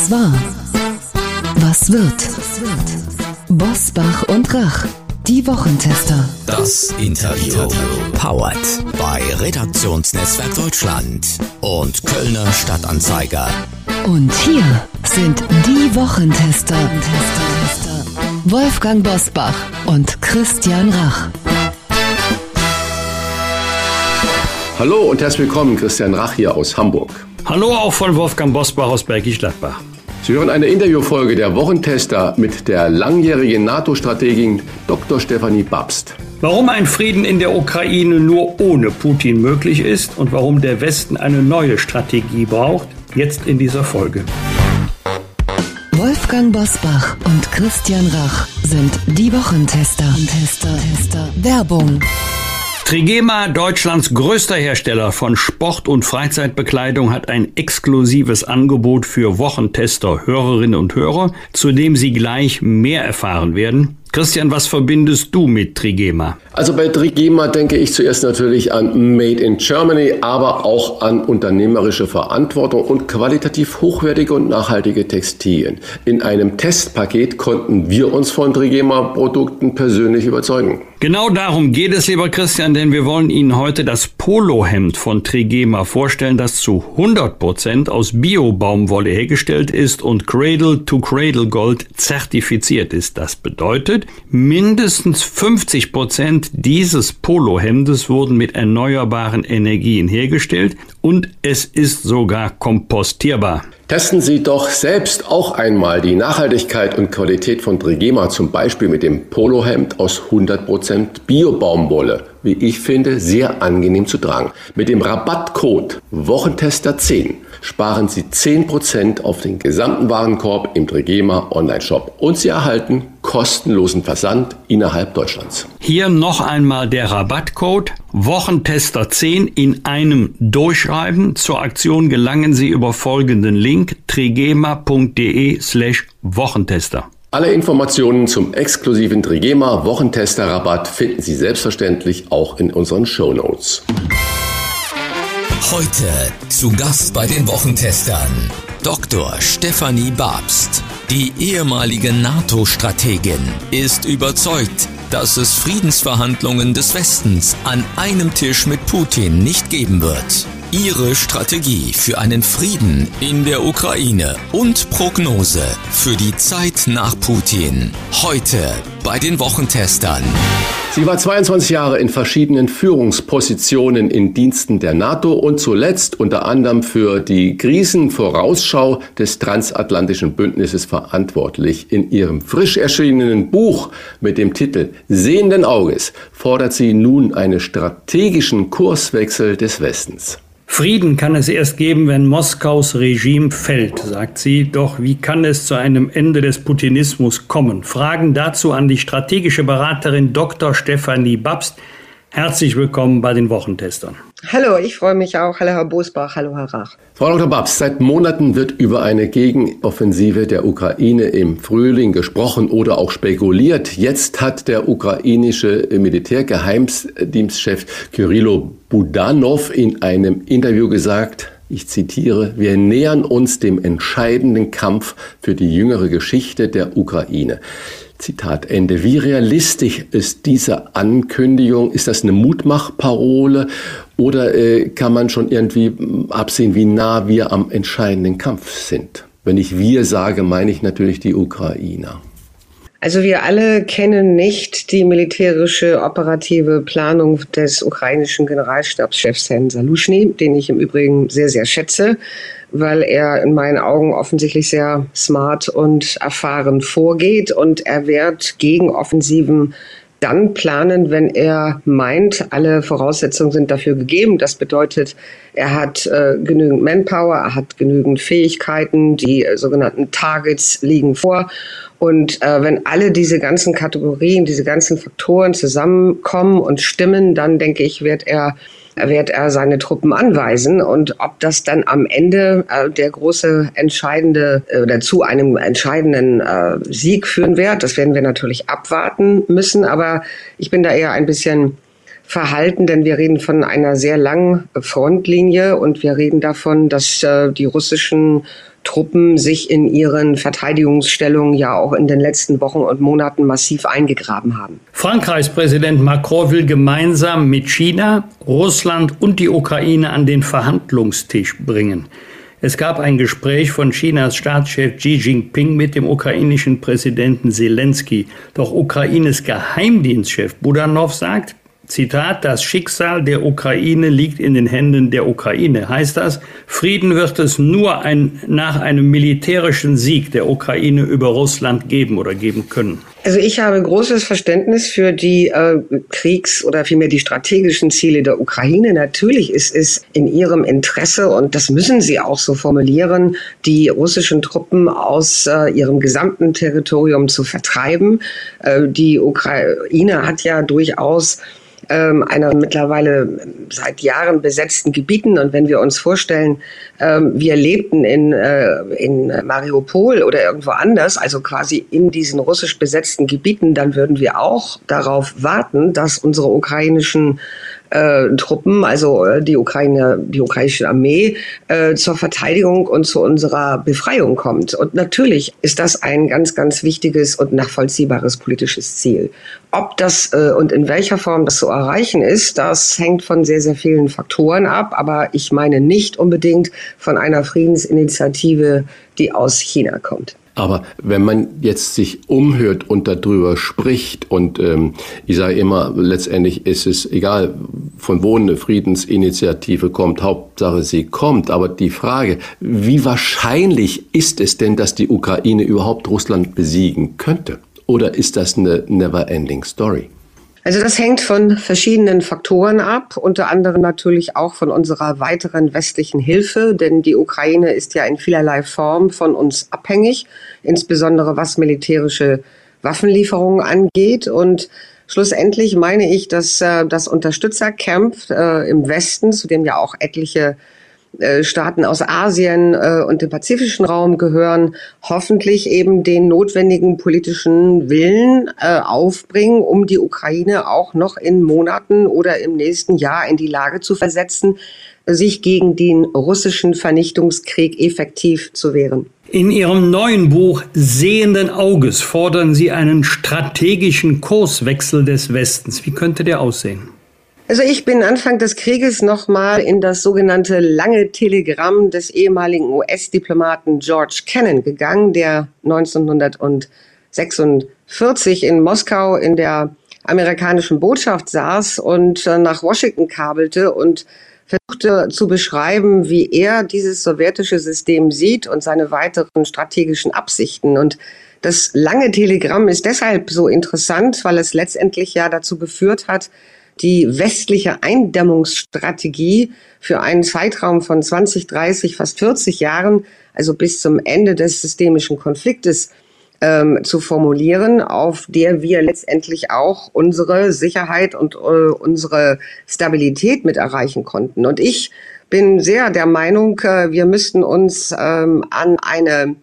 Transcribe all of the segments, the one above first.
Was war? Was wird? Bosbach und Rach, die Wochentester. Das Interview. Powered bei Redaktionsnetzwerk Deutschland und Kölner Stadtanzeiger. Und hier sind die Wochentester. Wolfgang Bosbach und Christian Rach. Hallo und herzlich willkommen, Christian Rach hier aus Hamburg. Hallo auch von Wolfgang Bosbach aus Bergisch Gladbach. Sie hören eine Interviewfolge der Wochentester mit der langjährigen NATO-Strategin Dr. Stefanie Babst. Warum ein Frieden in der Ukraine nur ohne Putin möglich ist und warum der Westen eine neue Strategie braucht, jetzt in dieser Folge. Wolfgang Bosbach und Christian Rach sind die Wochentester. Tester, Tester. Werbung. Trigema, Deutschlands größter Hersteller von Sport- und Freizeitbekleidung, hat ein exklusives Angebot für Wochentester, Hörerinnen und Hörer, zu dem Sie gleich mehr erfahren werden. Christian, was verbindest du mit Trigema? Also bei Trigema denke ich zuerst natürlich an Made in Germany, aber auch an unternehmerische Verantwortung und qualitativ hochwertige und nachhaltige Textilien. In einem Testpaket konnten wir uns von Trigema-Produkten persönlich überzeugen. Genau darum geht es, lieber Christian, denn wir wollen Ihnen heute das Polohemd von Trigema vorstellen, das zu 100 Prozent aus Bio-Baumwolle hergestellt ist und Cradle-to-Cradle Gold zertifiziert ist. Das bedeutet, mindestens 50 Prozent dieses Polohemdes wurden mit erneuerbaren Energien hergestellt und es ist sogar kompostierbar. Testen Sie doch selbst auch einmal die Nachhaltigkeit und Qualität von Trigema, zum Beispiel mit dem Polohemd aus 100% Bio-Baumwolle. Wie ich finde, sehr angenehm zu tragen. Mit dem Rabattcode Wochentester10 sparen Sie 10% auf den gesamten Warenkorb im Trigema Online-Shop und Sie erhalten kostenlosen Versand innerhalb Deutschlands. Hier noch einmal der Rabattcode Wochentester10 in einem Durchschreiben. Zur Aktion gelangen Sie über folgenden Link trigema.de slash Wochentester. Alle Informationen zum exklusiven Trigema Wochentester Rabatt finden Sie selbstverständlich auch in unseren Show Notes. Heute zu Gast bei den Wochentestern Dr. Stefanie Babst. Die ehemalige NATO-Strategin ist überzeugt, dass es Friedensverhandlungen des Westens an einem Tisch mit Putin nicht geben wird. Ihre Strategie für einen Frieden in der Ukraine und Prognose für die Zeit nach Putin. Heute bei den Wochentestern. Sie war 22 Jahre in verschiedenen Führungspositionen in Diensten der NATO und zuletzt unter anderem für die Krisenvorausschau des transatlantischen Bündnisses verantwortlich. In ihrem frisch erschienenen Buch mit dem Titel Sehenden Auges fordert sie nun einen strategischen Kurswechsel des Westens. Frieden kann es erst geben, wenn Moskaus Regime fällt, sagt sie. Doch wie kann es zu einem Ende des Putinismus kommen? Fragen dazu an die strategische Beraterin Dr. Stefanie Babst. Herzlich willkommen bei den Wochentestern. Hallo, ich freue mich auch. Hallo Herr Bosbach, hallo Herr Rach. Frau Dr. Babs, seit Monaten wird über eine Gegenoffensive der Ukraine im Frühling gesprochen oder auch spekuliert. Jetzt hat der ukrainische Militärgeheimdienstchef Kyrillo Budanov in einem Interview gesagt, ich zitiere, wir nähern uns dem entscheidenden Kampf für die jüngere Geschichte der Ukraine. Zitat Ende. Wie realistisch ist diese Ankündigung? Ist das eine Mutmachparole oder äh, kann man schon irgendwie absehen, wie nah wir am entscheidenden Kampf sind? Wenn ich wir sage, meine ich natürlich die Ukrainer. Also wir alle kennen nicht die militärische operative Planung des ukrainischen Generalstabschefs Herrn Saluschny, den ich im Übrigen sehr, sehr schätze weil er in meinen Augen offensichtlich sehr smart und erfahren vorgeht und er wird gegen Offensiven dann planen, wenn er meint, alle Voraussetzungen sind dafür gegeben. Das bedeutet, er hat äh, genügend Manpower, er hat genügend Fähigkeiten, die äh, sogenannten Targets liegen vor. Und äh, wenn alle diese ganzen Kategorien, diese ganzen Faktoren zusammenkommen und stimmen, dann denke ich, wird er wird er seine Truppen anweisen. Und ob das dann am Ende äh, der große entscheidende äh, oder zu einem entscheidenden äh, Sieg führen wird, das werden wir natürlich abwarten müssen. Aber ich bin da eher ein bisschen verhalten, denn wir reden von einer sehr langen Frontlinie und wir reden davon, dass äh, die russischen Truppen sich in ihren Verteidigungsstellungen ja auch in den letzten Wochen und Monaten massiv eingegraben haben. Frankreichs Präsident Macron will gemeinsam mit China, Russland und die Ukraine an den Verhandlungstisch bringen. Es gab ein Gespräch von Chinas Staatschef Xi Jinping mit dem ukrainischen Präsidenten Zelensky. Doch Ukraines Geheimdienstchef Budanov sagt, Zitat, das Schicksal der Ukraine liegt in den Händen der Ukraine. Heißt das, Frieden wird es nur ein, nach einem militärischen Sieg der Ukraine über Russland geben oder geben können? Also ich habe großes Verständnis für die äh, Kriegs- oder vielmehr die strategischen Ziele der Ukraine. Natürlich ist es in ihrem Interesse, und das müssen sie auch so formulieren, die russischen Truppen aus äh, ihrem gesamten Territorium zu vertreiben. Äh, die Ukraine hat ja durchaus ähm, einer mittlerweile seit Jahren besetzten Gebieten. Und wenn wir uns vorstellen, ähm, wir lebten in, äh, in Mariupol oder irgendwo anders, also quasi in diesen russisch besetzten Gebieten, dann würden wir auch darauf warten, dass unsere ukrainischen äh, Truppen, also äh, die Ukraine, die ukrainische Armee, äh, zur Verteidigung und zu unserer Befreiung kommt. Und natürlich ist das ein ganz, ganz wichtiges und nachvollziehbares politisches Ziel. Ob das äh, und in welcher Form das zu erreichen ist, das hängt von sehr, sehr vielen Faktoren ab. Aber ich meine nicht unbedingt von einer Friedensinitiative, die aus China kommt. Aber wenn man jetzt sich umhört und darüber spricht und ähm, ich sage immer, letztendlich ist es egal, von wo eine Friedensinitiative kommt, Hauptsache sie kommt. Aber die Frage, wie wahrscheinlich ist es denn, dass die Ukraine überhaupt Russland besiegen könnte? Oder ist das eine never-ending Story? Also das hängt von verschiedenen Faktoren ab, unter anderem natürlich auch von unserer weiteren westlichen Hilfe, denn die Ukraine ist ja in vielerlei Form von uns abhängig, insbesondere was militärische Waffenlieferungen angeht. Und schlussendlich meine ich, dass äh, das Unterstützercamp äh, im Westen, zu dem ja auch etliche äh, Staaten aus Asien äh, und dem pazifischen Raum gehören, hoffentlich eben den notwendigen politischen Willen äh, aufbringen, um die Ukraine auch noch in Monaten oder im nächsten Jahr in die Lage zu versetzen, sich gegen den russischen Vernichtungskrieg effektiv zu wehren. In Ihrem neuen Buch Sehenden Auges fordern Sie einen strategischen Kurswechsel des Westens. Wie könnte der aussehen? Also ich bin Anfang des Krieges nochmal in das sogenannte lange Telegramm des ehemaligen US-Diplomaten George Kennan gegangen, der 1946 in Moskau in der amerikanischen Botschaft saß und äh, nach Washington kabelte und versuchte zu beschreiben, wie er dieses sowjetische System sieht und seine weiteren strategischen Absichten. Und das lange Telegramm ist deshalb so interessant, weil es letztendlich ja dazu geführt hat, die westliche Eindämmungsstrategie für einen Zeitraum von 20, 30, fast 40 Jahren, also bis zum Ende des systemischen Konfliktes, ähm, zu formulieren, auf der wir letztendlich auch unsere Sicherheit und äh, unsere Stabilität mit erreichen konnten. Und ich bin sehr der Meinung, äh, wir müssten uns ähm, an eine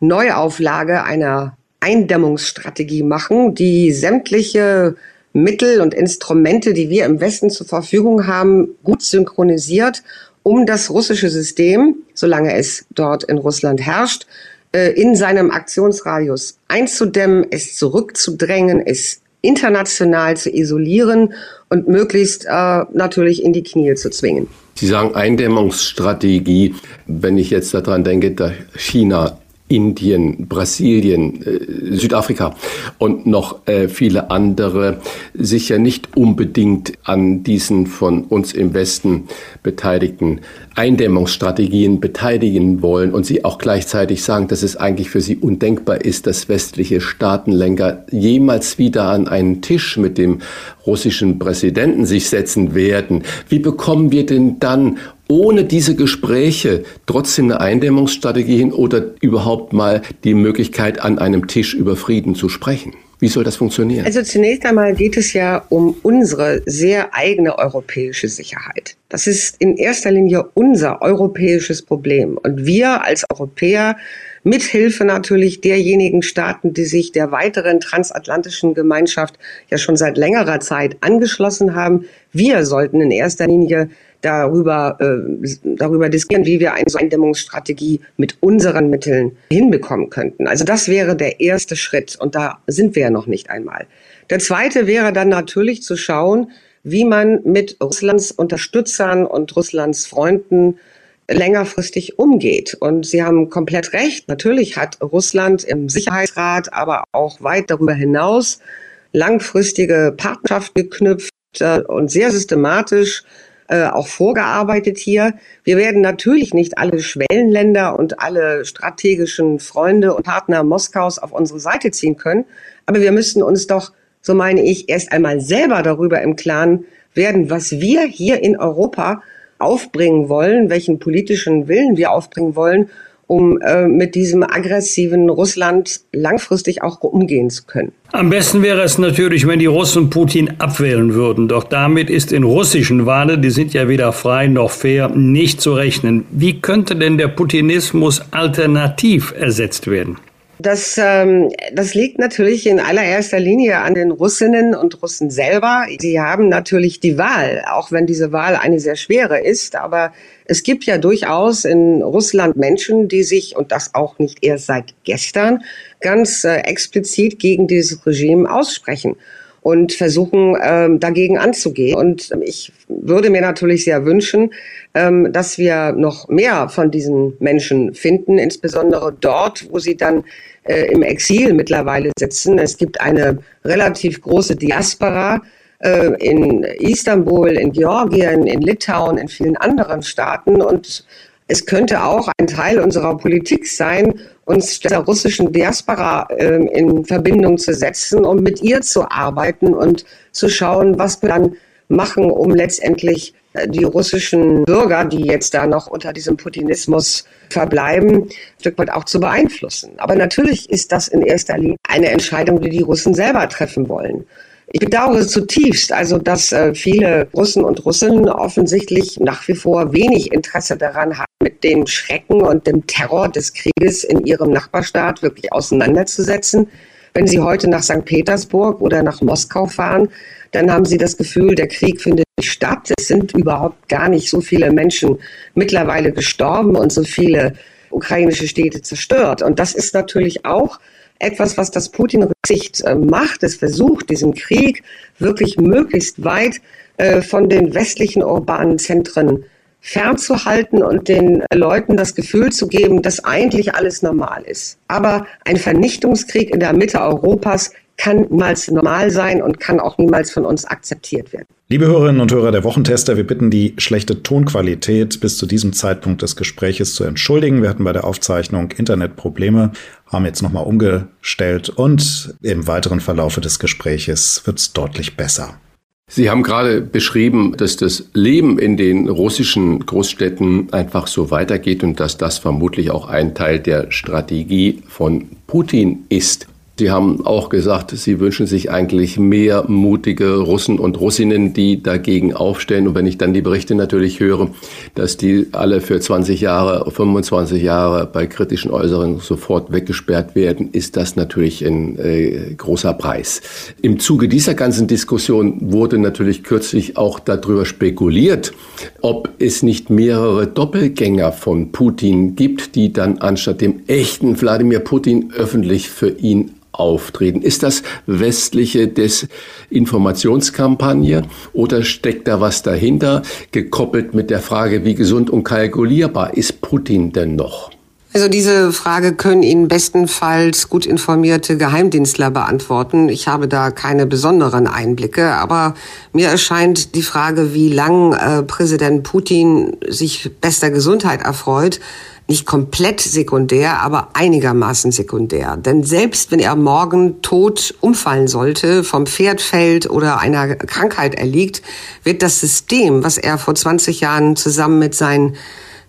Neuauflage einer Eindämmungsstrategie machen, die sämtliche Mittel und Instrumente, die wir im Westen zur Verfügung haben, gut synchronisiert, um das russische System, solange es dort in Russland herrscht, äh, in seinem Aktionsradius einzudämmen, es zurückzudrängen, es international zu isolieren und möglichst äh, natürlich in die Knie zu zwingen. Sie sagen Eindämmungsstrategie. Wenn ich jetzt daran denke, dass China Indien, Brasilien, äh, Südafrika und noch äh, viele andere sich ja nicht unbedingt an diesen von uns im Westen beteiligten Eindämmungsstrategien beteiligen wollen und sie auch gleichzeitig sagen, dass es eigentlich für sie undenkbar ist, dass westliche Staatenlenker jemals wieder an einen Tisch mit dem russischen Präsidenten sich setzen werden. Wie bekommen wir denn dann ohne diese Gespräche trotzdem eine Eindämmungsstrategie hin oder überhaupt mal die Möglichkeit, an einem Tisch über Frieden zu sprechen? Wie soll das funktionieren? Also zunächst einmal geht es ja um unsere sehr eigene europäische Sicherheit. Das ist in erster Linie unser europäisches Problem. Und wir als Europäer mithilfe natürlich derjenigen Staaten, die sich der weiteren transatlantischen Gemeinschaft ja schon seit längerer Zeit angeschlossen haben. Wir sollten in erster Linie darüber, äh, darüber diskutieren, wie wir eine so Eindämmungsstrategie mit unseren Mitteln hinbekommen könnten. Also das wäre der erste Schritt und da sind wir ja noch nicht einmal. Der zweite wäre dann natürlich zu schauen, wie man mit Russlands Unterstützern und Russlands Freunden längerfristig umgeht. Und Sie haben komplett recht. Natürlich hat Russland im Sicherheitsrat, aber auch weit darüber hinaus langfristige Partnerschaften geknüpft äh, und sehr systematisch äh, auch vorgearbeitet hier. Wir werden natürlich nicht alle Schwellenländer und alle strategischen Freunde und Partner Moskaus auf unsere Seite ziehen können, aber wir müssen uns doch, so meine ich, erst einmal selber darüber im Klaren werden, was wir hier in Europa aufbringen wollen, welchen politischen Willen wir aufbringen wollen, um äh, mit diesem aggressiven Russland langfristig auch umgehen zu können. Am besten wäre es natürlich, wenn die Russen Putin abwählen würden. Doch damit ist in russischen Wahlen, die sind ja weder frei noch fair, nicht zu rechnen. Wie könnte denn der Putinismus alternativ ersetzt werden? Das, ähm, das liegt natürlich in allererster Linie an den Russinnen und Russen selber. Sie haben natürlich die Wahl, auch wenn diese Wahl eine sehr schwere ist. Aber es gibt ja durchaus in Russland Menschen, die sich, und das auch nicht erst seit gestern, ganz äh, explizit gegen dieses Regime aussprechen und versuchen, ähm, dagegen anzugehen. Und ich würde mir natürlich sehr wünschen, ähm, dass wir noch mehr von diesen Menschen finden, insbesondere dort, wo sie dann äh, im Exil mittlerweile sitzen. Es gibt eine relativ große Diaspora äh, in Istanbul, in Georgien, in Litauen, in vielen anderen Staaten und es könnte auch ein Teil unserer Politik sein, uns der russischen Diaspora äh, in Verbindung zu setzen, um mit ihr zu arbeiten und zu schauen, was wir dann machen, um letztendlich äh, die russischen Bürger, die jetzt da noch unter diesem Putinismus verbleiben, ein Stück weit auch zu beeinflussen. Aber natürlich ist das in erster Linie eine Entscheidung, die die Russen selber treffen wollen. Ich bedauere zutiefst, also dass äh, viele Russen und Russen offensichtlich nach wie vor wenig Interesse daran haben, mit dem Schrecken und dem Terror des Krieges in ihrem Nachbarstaat wirklich auseinanderzusetzen. Wenn Sie heute nach St. Petersburg oder nach Moskau fahren, dann haben Sie das Gefühl, der Krieg findet nicht statt. Es sind überhaupt gar nicht so viele Menschen mittlerweile gestorben und so viele ukrainische Städte zerstört. Und das ist natürlich auch etwas, was das Putin-Rücksicht äh, macht. Es versucht, diesen Krieg wirklich möglichst weit äh, von den westlichen urbanen Zentren fernzuhalten und den Leuten das Gefühl zu geben, dass eigentlich alles normal ist. Aber ein Vernichtungskrieg in der Mitte Europas kann niemals normal sein und kann auch niemals von uns akzeptiert werden. Liebe Hörerinnen und Hörer der Wochentester, wir bitten die schlechte Tonqualität bis zu diesem Zeitpunkt des Gespräches zu entschuldigen. Wir hatten bei der Aufzeichnung Internetprobleme, haben jetzt nochmal umgestellt und im weiteren Verlaufe des Gespräches wird es deutlich besser. Sie haben gerade beschrieben, dass das Leben in den russischen Großstädten einfach so weitergeht und dass das vermutlich auch ein Teil der Strategie von Putin ist. Sie haben auch gesagt, Sie wünschen sich eigentlich mehr mutige Russen und Russinnen, die dagegen aufstellen. Und wenn ich dann die Berichte natürlich höre, dass die alle für 20 Jahre, 25 Jahre bei kritischen Äußerungen sofort weggesperrt werden, ist das natürlich ein äh, großer Preis. Im Zuge dieser ganzen Diskussion wurde natürlich kürzlich auch darüber spekuliert, ob es nicht mehrere Doppelgänger von Putin gibt, die dann anstatt dem echten Wladimir Putin öffentlich für ihn auftreten? Ist das westliche Desinformationskampagne oder steckt da was dahinter, gekoppelt mit der Frage, wie gesund und kalkulierbar ist Putin denn noch? Also diese Frage können Ihnen bestenfalls gut informierte Geheimdienstler beantworten. Ich habe da keine besonderen Einblicke, aber mir erscheint die Frage, wie lang äh, Präsident Putin sich bester Gesundheit erfreut, nicht komplett sekundär, aber einigermaßen sekundär. Denn selbst wenn er morgen tot umfallen sollte, vom Pferd fällt oder einer Krankheit erliegt, wird das System, was er vor 20 Jahren zusammen mit seinen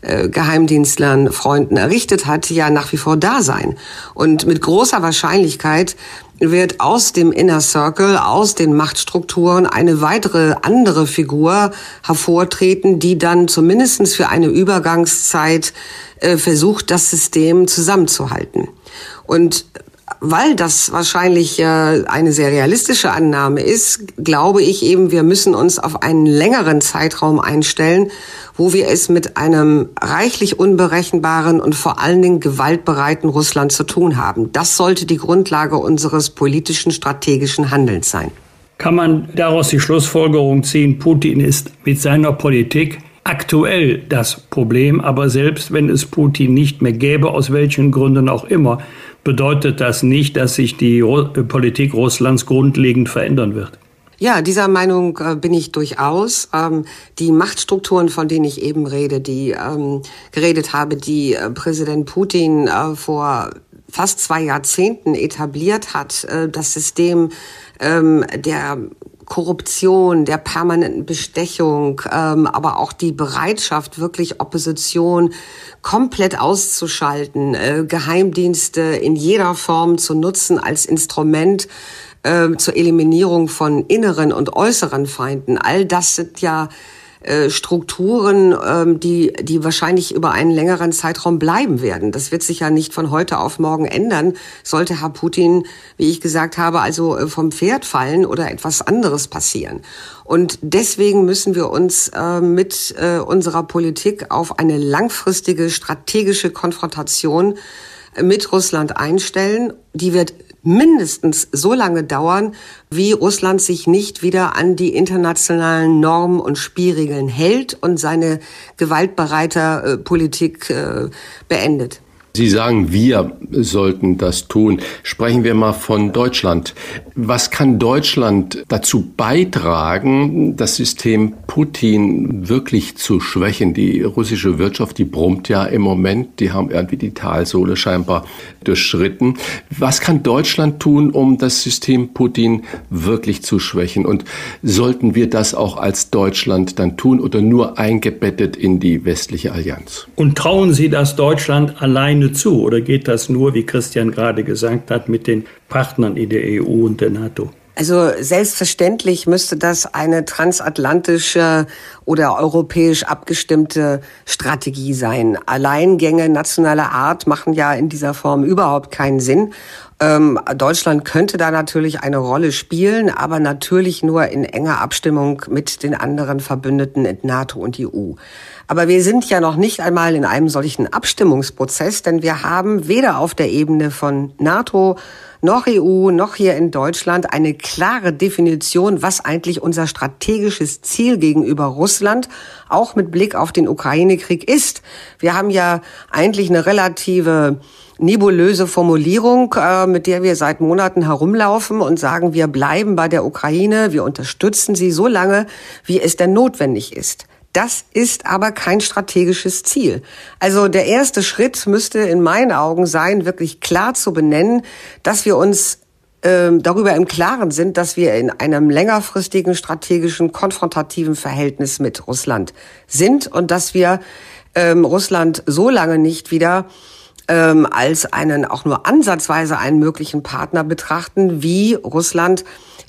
äh, Geheimdienstlern, Freunden errichtet hat, ja nach wie vor da sein. Und mit großer Wahrscheinlichkeit wird aus dem Inner Circle, aus den Machtstrukturen eine weitere andere Figur hervortreten, die dann zumindestens für eine Übergangszeit äh, versucht, das System zusammenzuhalten. Und weil das wahrscheinlich äh, eine sehr realistische Annahme ist, glaube ich eben, wir müssen uns auf einen längeren Zeitraum einstellen, wo wir es mit einem reichlich unberechenbaren und vor allen Dingen gewaltbereiten Russland zu tun haben. Das sollte die Grundlage unseres politischen, strategischen Handelns sein. Kann man daraus die Schlussfolgerung ziehen, Putin ist mit seiner Politik aktuell das Problem, aber selbst wenn es Putin nicht mehr gäbe, aus welchen Gründen auch immer, bedeutet das nicht, dass sich die Politik Russlands grundlegend verändern wird. Ja, dieser Meinung äh, bin ich durchaus. Ähm, die Machtstrukturen, von denen ich eben rede, die ähm, geredet habe, die äh, Präsident Putin äh, vor fast zwei Jahrzehnten etabliert hat, äh, das System ähm, der Korruption, der permanenten Bestechung, ähm, aber auch die Bereitschaft, wirklich Opposition komplett auszuschalten, äh, Geheimdienste in jeder Form zu nutzen als Instrument äh, zur Eliminierung von inneren und äußeren Feinden. All das sind ja äh, Strukturen, ähm, die, die wahrscheinlich über einen längeren Zeitraum bleiben werden. Das wird sich ja nicht von heute auf morgen ändern, sollte Herr Putin, wie ich gesagt habe, also äh, vom Pferd fallen oder etwas anderes passieren. Und deswegen müssen wir uns äh, mit äh, unserer Politik auf eine langfristige strategische Konfrontation mit Russland einstellen. Die wird mindestens so lange dauern, wie Russland sich nicht wieder an die internationalen Normen und Spielregeln hält und seine gewaltbereite äh, Politik äh, beendet. Sie sagen, wir sollten das tun. Sprechen wir mal von Deutschland. Was kann Deutschland dazu beitragen, das System Putin wirklich zu schwächen? Die russische Wirtschaft, die brummt ja im Moment. Die haben irgendwie die Talsohle scheinbar durchschritten. Was kann Deutschland tun, um das System Putin wirklich zu schwächen? Und sollten wir das auch als Deutschland dann tun oder nur eingebettet in die westliche Allianz? Und trauen Sie das Deutschland alleine zu? Oder geht das nur, wie Christian gerade gesagt hat, mit den Partnern in der EU und der NATO? Also selbstverständlich müsste das eine transatlantische oder europäisch abgestimmte Strategie sein. Alleingänge nationaler Art machen ja in dieser Form überhaupt keinen Sinn. Ähm, Deutschland könnte da natürlich eine Rolle spielen, aber natürlich nur in enger Abstimmung mit den anderen Verbündeten in NATO und EU. Aber wir sind ja noch nicht einmal in einem solchen Abstimmungsprozess, denn wir haben weder auf der Ebene von NATO noch EU noch hier in Deutschland eine klare Definition, was eigentlich unser strategisches Ziel gegenüber Russland, auch mit Blick auf den Ukraine-Krieg ist. Wir haben ja eigentlich eine relative nebulöse Formulierung, äh, mit der wir seit Monaten herumlaufen und sagen, wir bleiben bei der Ukraine, wir unterstützen sie so lange, wie es denn notwendig ist. Das ist aber kein strategisches Ziel. Also der erste Schritt müsste in meinen Augen sein, wirklich klar zu benennen, dass wir uns ähm, darüber im Klaren sind, dass wir in einem längerfristigen strategischen konfrontativen Verhältnis mit Russland sind und dass wir ähm, Russland so lange nicht wieder ähm, als einen auch nur ansatzweise einen möglichen Partner betrachten, wie Russland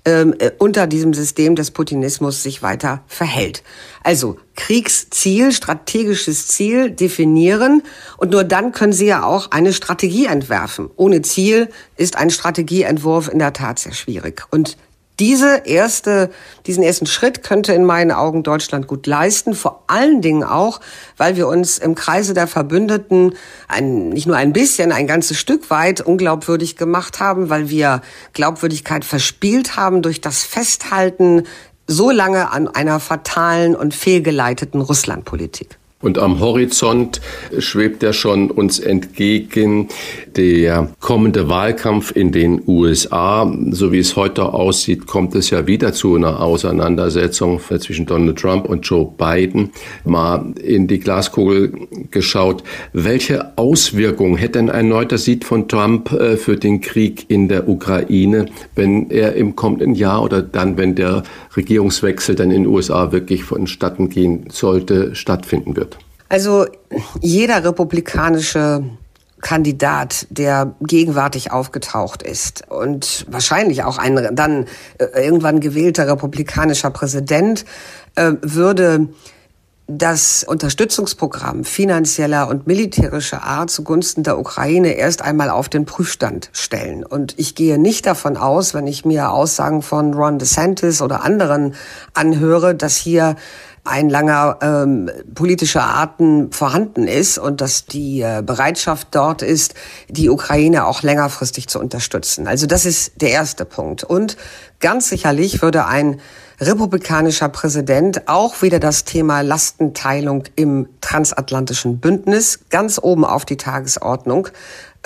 ähm, äh, unter diesem System des Putinismus sich weiter verhält. Also Kriegsziel, strategisches Ziel definieren und nur dann können Sie ja auch eine Strategie entwerfen. Ohne Ziel ist ein Strategieentwurf in der Tat sehr schwierig. Und diese erste, diesen ersten Schritt könnte in meinen Augen Deutschland gut leisten, vor allen Dingen auch, weil wir uns im Kreise der Verbündeten ein, nicht nur ein bisschen, ein ganzes Stück weit unglaubwürdig gemacht haben, weil wir Glaubwürdigkeit verspielt haben durch das Festhalten so lange an einer fatalen und fehlgeleiteten Russlandpolitik. Und am Horizont schwebt ja schon uns entgegen der kommende Wahlkampf in den USA. So wie es heute aussieht, kommt es ja wieder zu einer Auseinandersetzung zwischen Donald Trump und Joe Biden. Mal in die Glaskugel geschaut. Welche Auswirkungen hätte ein erneuter Sieg von Trump äh, für den Krieg in der Ukraine, wenn er im kommenden Jahr oder dann, wenn der Regierungswechsel dann in den USA wirklich vonstatten gehen sollte, stattfinden wird? Also jeder republikanische Kandidat, der gegenwärtig aufgetaucht ist und wahrscheinlich auch ein dann äh, irgendwann gewählter republikanischer Präsident, äh, würde das Unterstützungsprogramm finanzieller und militärischer Art zugunsten der Ukraine erst einmal auf den Prüfstand stellen. Und ich gehe nicht davon aus, wenn ich mir Aussagen von Ron DeSantis oder anderen anhöre, dass hier ein langer ähm, politischer Arten vorhanden ist und dass die äh, Bereitschaft dort ist, die Ukraine auch längerfristig zu unterstützen. Also das ist der erste Punkt. Und ganz sicherlich würde ein republikanischer Präsident. Auch wieder das Thema Lastenteilung im transatlantischen Bündnis ganz oben auf die Tagesordnung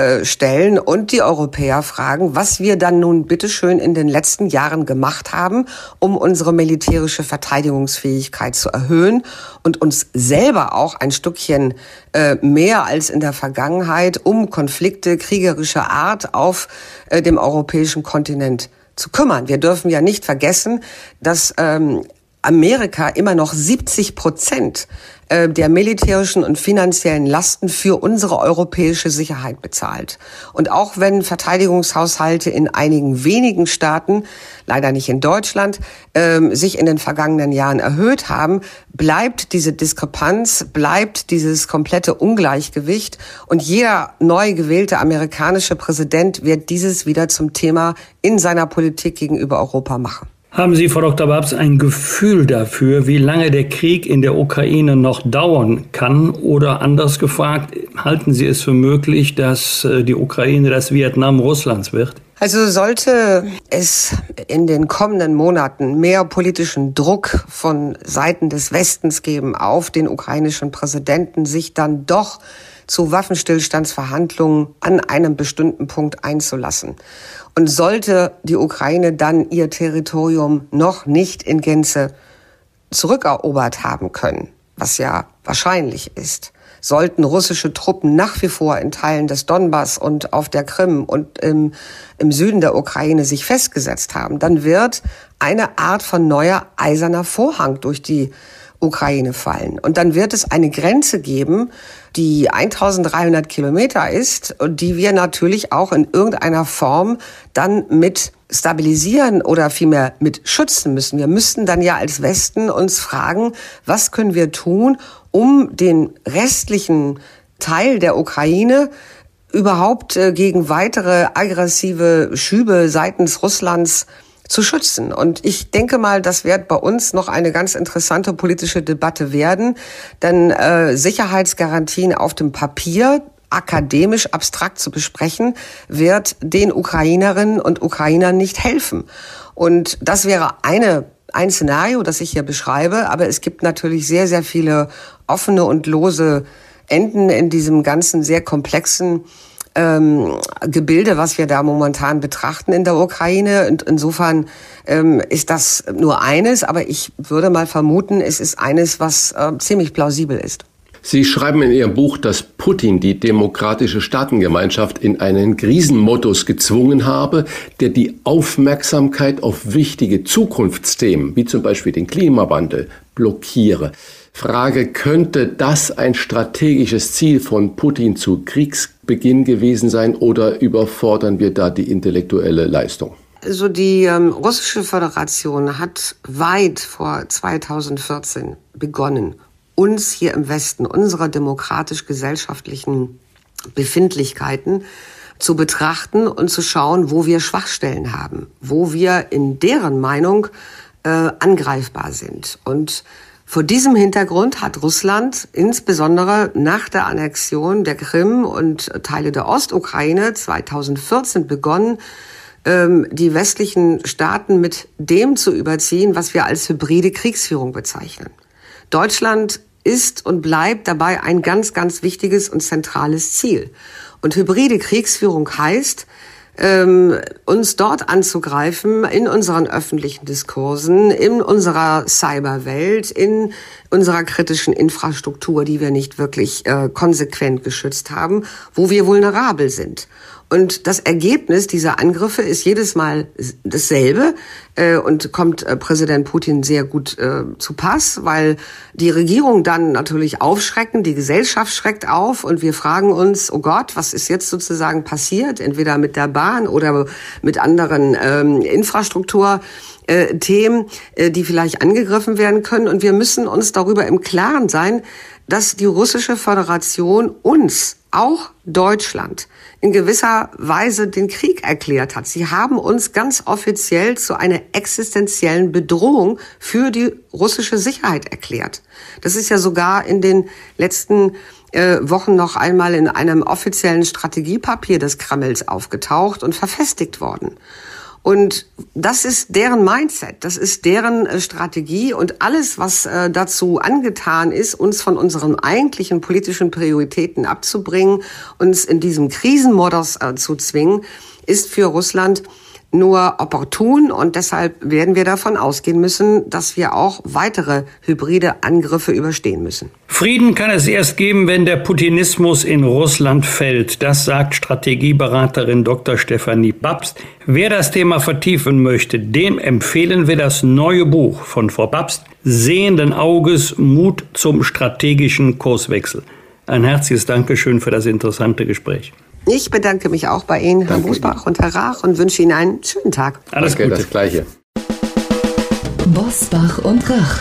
äh, stellen. Und die Europäer fragen, was wir dann nun bitteschön in den letzten Jahren gemacht haben, um unsere militärische Verteidigungsfähigkeit zu erhöhen und uns selber auch ein Stückchen äh, mehr als in der Vergangenheit um Konflikte kriegerischer Art auf äh, dem europäischen Kontinent zu kümmern. Wir dürfen ja nicht vergessen, dass ähm, Amerika immer noch 70 Prozent äh, der militärischen und finanziellen Lasten für unsere europäische Sicherheit bezahlt. Und auch wenn Verteidigungshaushalte in einigen wenigen Staaten, leider nicht in Deutschland, ähm, sich in den vergangenen Jahren erhöht haben, bleibt diese Diskrepanz, bleibt dieses komplette Ungleichgewicht. Und jeder neu gewählte amerikanische Präsident wird dieses wieder zum Thema in seiner Politik gegenüber Europa machen. Haben Sie, Frau Dr. Babs, ein Gefühl dafür, wie lange der Krieg in der Ukraine noch dauern kann? Oder anders gefragt, halten Sie es für möglich, dass äh, die Ukraine das Vietnam Russlands wird? Also sollte es in den kommenden Monaten mehr politischen Druck von Seiten des Westens geben auf den ukrainischen Präsidenten, sich dann doch zu Waffenstillstandsverhandlungen an einem bestimmten Punkt einzulassen. Und sollte die Ukraine dann ihr Territorium noch nicht in Gänze zurückerobert haben können, was ja wahrscheinlich ist, sollten russische Truppen nach wie vor in Teilen des Donbass und auf der Krim und im, im Süden der Ukraine sich festgesetzt haben, dann wird eine Art von neuer eiserner Vorhang durch die Ukraine fallen. Und dann wird es eine Grenze geben, die 1300 Kilometer ist und die wir natürlich auch in irgendeiner Form dann mit stabilisieren oder vielmehr mit schützen müssen. Wir müssten dann ja als Westen uns fragen, was können wir tun, um den restlichen Teil der Ukraine überhaupt äh, gegen weitere aggressive Schübe seitens Russlands zu schützen. Und ich denke mal, das wird bei uns noch eine ganz interessante politische Debatte werden, denn äh, Sicherheitsgarantien auf dem Papier akademisch abstrakt zu besprechen, wird den Ukrainerinnen und Ukrainern nicht helfen. Und das wäre eine ein Szenario, das ich hier beschreibe, aber es gibt natürlich sehr, sehr viele offene und lose Enden in diesem ganzen sehr komplexen ähm, Gebilde, was wir da momentan betrachten in der Ukraine. Und insofern ähm, ist das nur eines, aber ich würde mal vermuten, es ist eines, was äh, ziemlich plausibel ist. Sie schreiben in Ihrem Buch, dass Putin die demokratische Staatengemeinschaft in einen Krisenmodus gezwungen habe, der die Aufmerksamkeit auf wichtige Zukunftsthemen, wie zum Beispiel den Klimawandel, blockiere. Frage, könnte das ein strategisches Ziel von Putin zu Kriegsbeginn gewesen sein oder überfordern wir da die intellektuelle Leistung? Also die ähm, russische Föderation hat weit vor 2014 begonnen, uns hier im Westen, unserer demokratisch-gesellschaftlichen Befindlichkeiten zu betrachten und zu schauen, wo wir Schwachstellen haben, wo wir in deren Meinung äh, angreifbar sind. Und vor diesem Hintergrund hat Russland insbesondere nach der Annexion der Krim und Teile der Ostukraine 2014 begonnen, ähm, die westlichen Staaten mit dem zu überziehen, was wir als hybride Kriegsführung bezeichnen. Deutschland ist und bleibt dabei ein ganz, ganz wichtiges und zentrales Ziel. Und hybride Kriegsführung heißt, ähm, uns dort anzugreifen in unseren öffentlichen Diskursen, in unserer Cyberwelt, in unserer kritischen Infrastruktur, die wir nicht wirklich äh, konsequent geschützt haben, wo wir vulnerabel sind. Und das Ergebnis dieser Angriffe ist jedes Mal dasselbe äh, und kommt äh, Präsident Putin sehr gut äh, zu Pass, weil die Regierung dann natürlich aufschrecken, die Gesellschaft schreckt auf und wir fragen uns, oh Gott, was ist jetzt sozusagen passiert, entweder mit der Bahn oder mit anderen ähm, Infrastruktur. Themen, äh, die vielleicht angegriffen werden können. Und wir müssen uns darüber im Klaren sein, dass die russische Föderation uns, auch Deutschland, in gewisser Weise den Krieg erklärt hat. Sie haben uns ganz offiziell zu einer existenziellen Bedrohung für die russische Sicherheit erklärt. Das ist ja sogar in den letzten äh, Wochen noch einmal in einem offiziellen Strategiepapier des Kremls aufgetaucht und verfestigt worden. Und das ist deren Mindset, das ist deren äh, Strategie. Und alles, was äh, dazu angetan ist, uns von unseren eigentlichen politischen Prioritäten abzubringen, uns in diesem Krisenmodus äh, zu zwingen, ist für Russland nur opportun und deshalb werden wir davon ausgehen müssen, dass wir auch weitere hybride Angriffe überstehen müssen. Frieden kann es erst geben, wenn der Putinismus in Russland fällt. Das sagt Strategieberaterin Dr. Stefanie Babst. Wer das Thema vertiefen möchte, dem empfehlen wir das neue Buch von Frau Babst, Sehenden Auges, Mut zum strategischen Kurswechsel. Ein herzliches Dankeschön für das interessante Gespräch. Ich bedanke mich auch bei Ihnen, Herr Busbach und Herr Rach, und wünsche Ihnen einen schönen Tag. Alles Danke, Gute. das Gleiche. Bosbach und Rach.